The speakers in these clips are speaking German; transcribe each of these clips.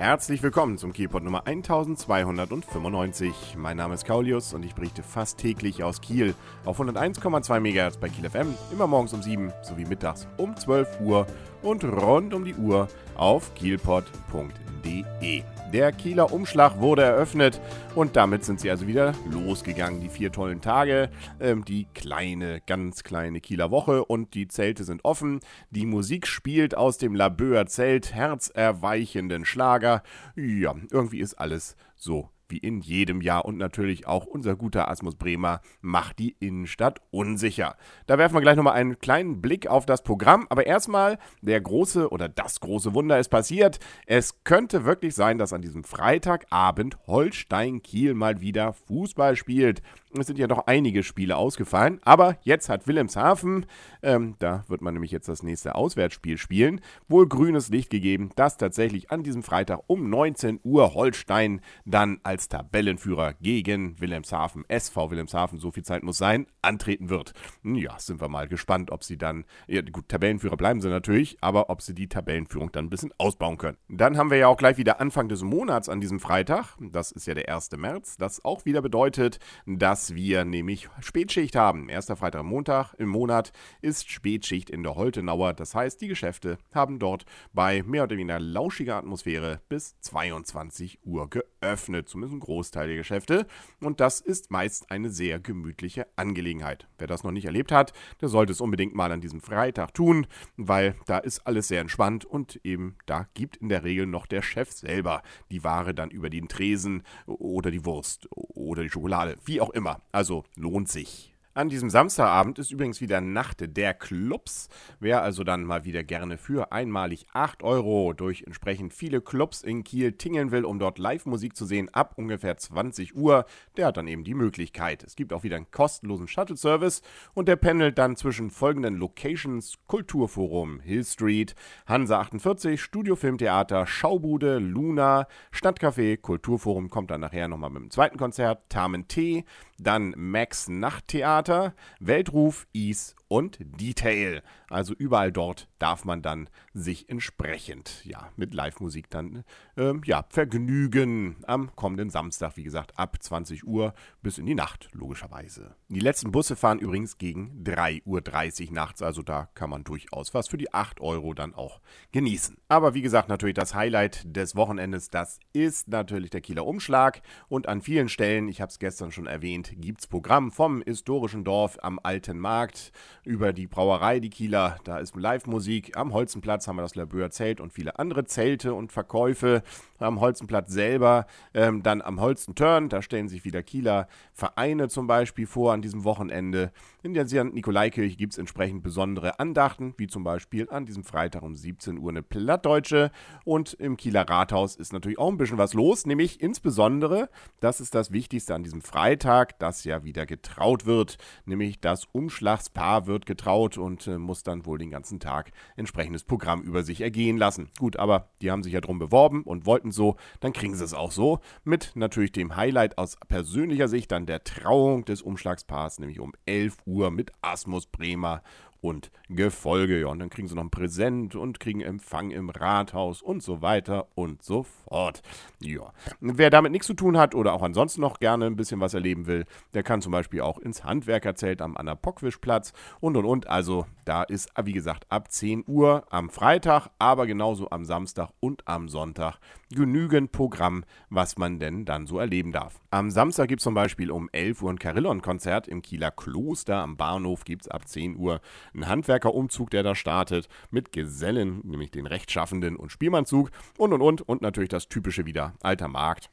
Herzlich willkommen zum Kielpot Nummer 1295. Mein Name ist Kaulius und ich berichte fast täglich aus Kiel auf 101,2 MHz bei Kiel FM, immer morgens um 7 sowie mittags um 12 Uhr und rund um die Uhr auf kielpot.de. Der Kieler Umschlag wurde eröffnet und damit sind sie also wieder losgegangen. Die vier tollen Tage, ähm, die kleine, ganz kleine Kieler Woche und die Zelte sind offen. Die Musik spielt aus dem Laböer Zelt herzerweichenden Schlager. Ja, irgendwie ist alles so wie in jedem Jahr. Und natürlich auch unser guter Asmus Bremer macht die Innenstadt unsicher. Da werfen wir gleich nochmal einen kleinen Blick auf das Programm. Aber erstmal, der große oder das große Wunder ist passiert. Es könnte wirklich sein, dass an diesem Freitagabend Holstein Kiel mal wieder Fußball spielt. Es sind ja noch einige Spiele ausgefallen, aber jetzt hat Wilhelmshaven, ähm, da wird man nämlich jetzt das nächste Auswärtsspiel spielen, wohl grünes Licht gegeben, dass tatsächlich an diesem Freitag um 19 Uhr Holstein dann als Tabellenführer gegen Wilhelmshaven, SV Wilhelmshaven, so viel Zeit muss sein, antreten wird. Ja, sind wir mal gespannt, ob sie dann, ja gut, Tabellenführer bleiben sie natürlich, aber ob sie die Tabellenführung dann ein bisschen ausbauen können. Dann haben wir ja auch gleich wieder Anfang des Monats an diesem Freitag, das ist ja der 1. März, das auch wieder bedeutet, dass dass wir nämlich Spätschicht haben. Erster Freitag Montag im Monat ist Spätschicht in der Holtenauer. Das heißt, die Geschäfte haben dort bei mehr oder weniger lauschiger Atmosphäre bis 22 Uhr geöffnet. Zumindest ein Großteil der Geschäfte. Und das ist meist eine sehr gemütliche Angelegenheit. Wer das noch nicht erlebt hat, der sollte es unbedingt mal an diesem Freitag tun, weil da ist alles sehr entspannt und eben da gibt in der Regel noch der Chef selber die Ware dann über den Tresen oder die Wurst oder die Schokolade, wie auch immer immer. Also lohnt sich. An diesem Samstagabend ist übrigens wieder Nacht der Clubs. Wer also dann mal wieder gerne für einmalig 8 Euro durch entsprechend viele Clubs in Kiel tingeln will, um dort Live-Musik zu sehen, ab ungefähr 20 Uhr, der hat dann eben die Möglichkeit. Es gibt auch wieder einen kostenlosen Shuttle-Service und der pendelt dann zwischen folgenden Locations: Kulturforum, Hill Street, Hansa 48, Studio Filmtheater, Schaubude, Luna, Stadtcafé, Kulturforum kommt dann nachher nochmal mit dem zweiten Konzert, Tamen T, dann Max Nachttheater, Weltruf, Is und Detail. Also überall dort darf man dann sich entsprechend ja mit Live-Musik dann ähm, ja vergnügen am kommenden Samstag, wie gesagt, ab 20 Uhr bis in die Nacht, logischerweise. Die letzten Busse fahren übrigens gegen 3.30 Uhr nachts, also da kann man durchaus was für die 8 Euro dann auch genießen. Aber wie gesagt, natürlich das Highlight des Wochenendes, das ist natürlich der Kieler Umschlag und an vielen Stellen, ich habe es gestern schon erwähnt, gibt es Programm vom historischen Dorf am Alten Markt über die Brauerei, die Kieler. Da ist Live-Musik. Am Holzenplatz haben wir das Labeur Zelt und viele andere Zelte und Verkäufe. Am Holzenplatz selber, ähm, dann am Holzenturn, da stellen sich wieder Kieler Vereine zum Beispiel vor an diesem Wochenende. In der. Nikolaikirche gibt es entsprechend besondere Andachten, wie zum Beispiel an diesem Freitag um 17 Uhr eine Plattdeutsche. Und im Kieler Rathaus ist natürlich auch ein bisschen was los, nämlich insbesondere, das ist das Wichtigste an diesem Freitag, dass ja wieder getraut wird, nämlich das Umschlagspaar wird getraut und äh, muss dann wohl den ganzen Tag entsprechendes Programm über sich ergehen lassen. Gut, aber die haben sich ja drum beworben und wollten so, dann kriegen sie es auch so. Mit natürlich dem Highlight aus persönlicher Sicht dann der Trauung des Umschlagspaars, nämlich um 11 Uhr mit Asmus Bremer und Gefolge. Ja, und dann kriegen sie noch ein Präsent und kriegen Empfang im Rathaus und so weiter und so fort. Ja, wer damit nichts zu tun hat oder auch ansonsten noch gerne ein bisschen was erleben will, der kann zum Beispiel auch ins Handwerkerzelt am Anna-Pockwisch-Platz und und und. Also da ist, wie gesagt, ab 10 Uhr am Freitag, aber genauso am Samstag und am Sonntag genügend Programm, was man denn dann so erleben darf. Am Samstag gibt es zum Beispiel um 11 Uhr ein Carillon-Konzert im Kieler Kloster. Am Bahnhof gibt es ab 10 Uhr einen Handwerkerumzug, der da startet, mit Gesellen, nämlich den Rechtschaffenden und Spielmannzug und und und und natürlich das typische wieder, alter Markt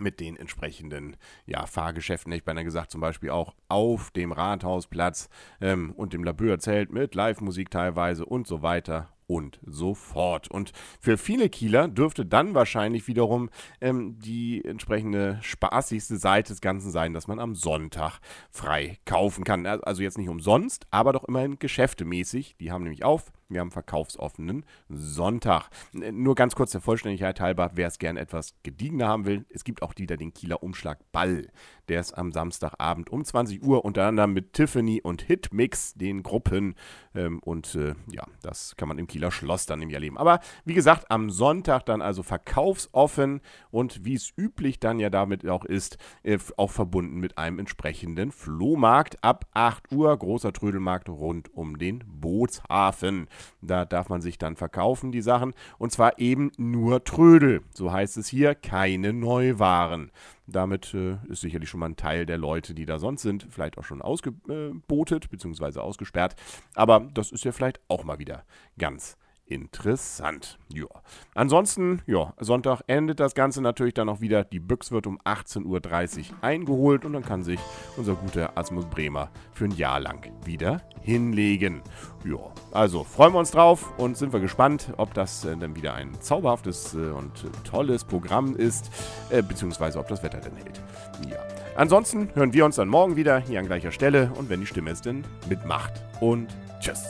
mit den entsprechenden ja, Fahrgeschäften, ich beinahe gesagt, zum Beispiel auch auf dem Rathausplatz ähm, und dem Labeurzelt mit Live-Musik teilweise und so weiter und so fort. Und für viele Kieler dürfte dann wahrscheinlich wiederum ähm, die entsprechende spaßigste Seite des Ganzen sein, dass man am Sonntag frei kaufen kann. Also jetzt nicht umsonst, aber doch immerhin geschäftemäßig. Die haben nämlich auf Wir haben verkaufsoffenen Sonntag. Nur ganz kurz der Vollständigkeit halber, wer es gern etwas gediegener haben will, es gibt auch wieder den Kieler Umschlag Ball. Der ist am Samstagabend um 20 Uhr unter anderem mit Tiffany und Hitmix, den Gruppen. Ähm, und äh, ja, das kann man im Kieler Schloss dann im Jahr leben. Aber wie gesagt, am Sonntag dann also verkaufsoffen und wie es üblich dann ja damit auch ist, äh, auch verbunden mit einem entsprechenden Flohmarkt ab 8 Uhr. Großer Trödelmarkt rund um den Bootshafen. Da darf man sich dann verkaufen, die Sachen. Und zwar eben nur Trödel. So heißt es hier, keine Neuwaren. Damit äh, ist sicherlich schon mal ein Teil der Leute, die da sonst sind, vielleicht auch schon ausgebotet bzw. ausgesperrt. Aber das ist ja vielleicht auch mal wieder ganz interessant. Ja. Ansonsten, ja, Sonntag endet das Ganze natürlich dann auch wieder. Die Büchs wird um 18.30 Uhr eingeholt und dann kann sich unser guter Asmus Bremer für ein Jahr lang wieder hinlegen. Ja, also freuen wir uns drauf und sind wir gespannt, ob das äh, dann wieder ein zauberhaftes äh, und tolles Programm ist, äh, beziehungsweise ob das Wetter denn hält. Ja. Ansonsten hören wir uns dann morgen wieder hier an gleicher Stelle und wenn die Stimme es denn mitmacht. Und tschüss.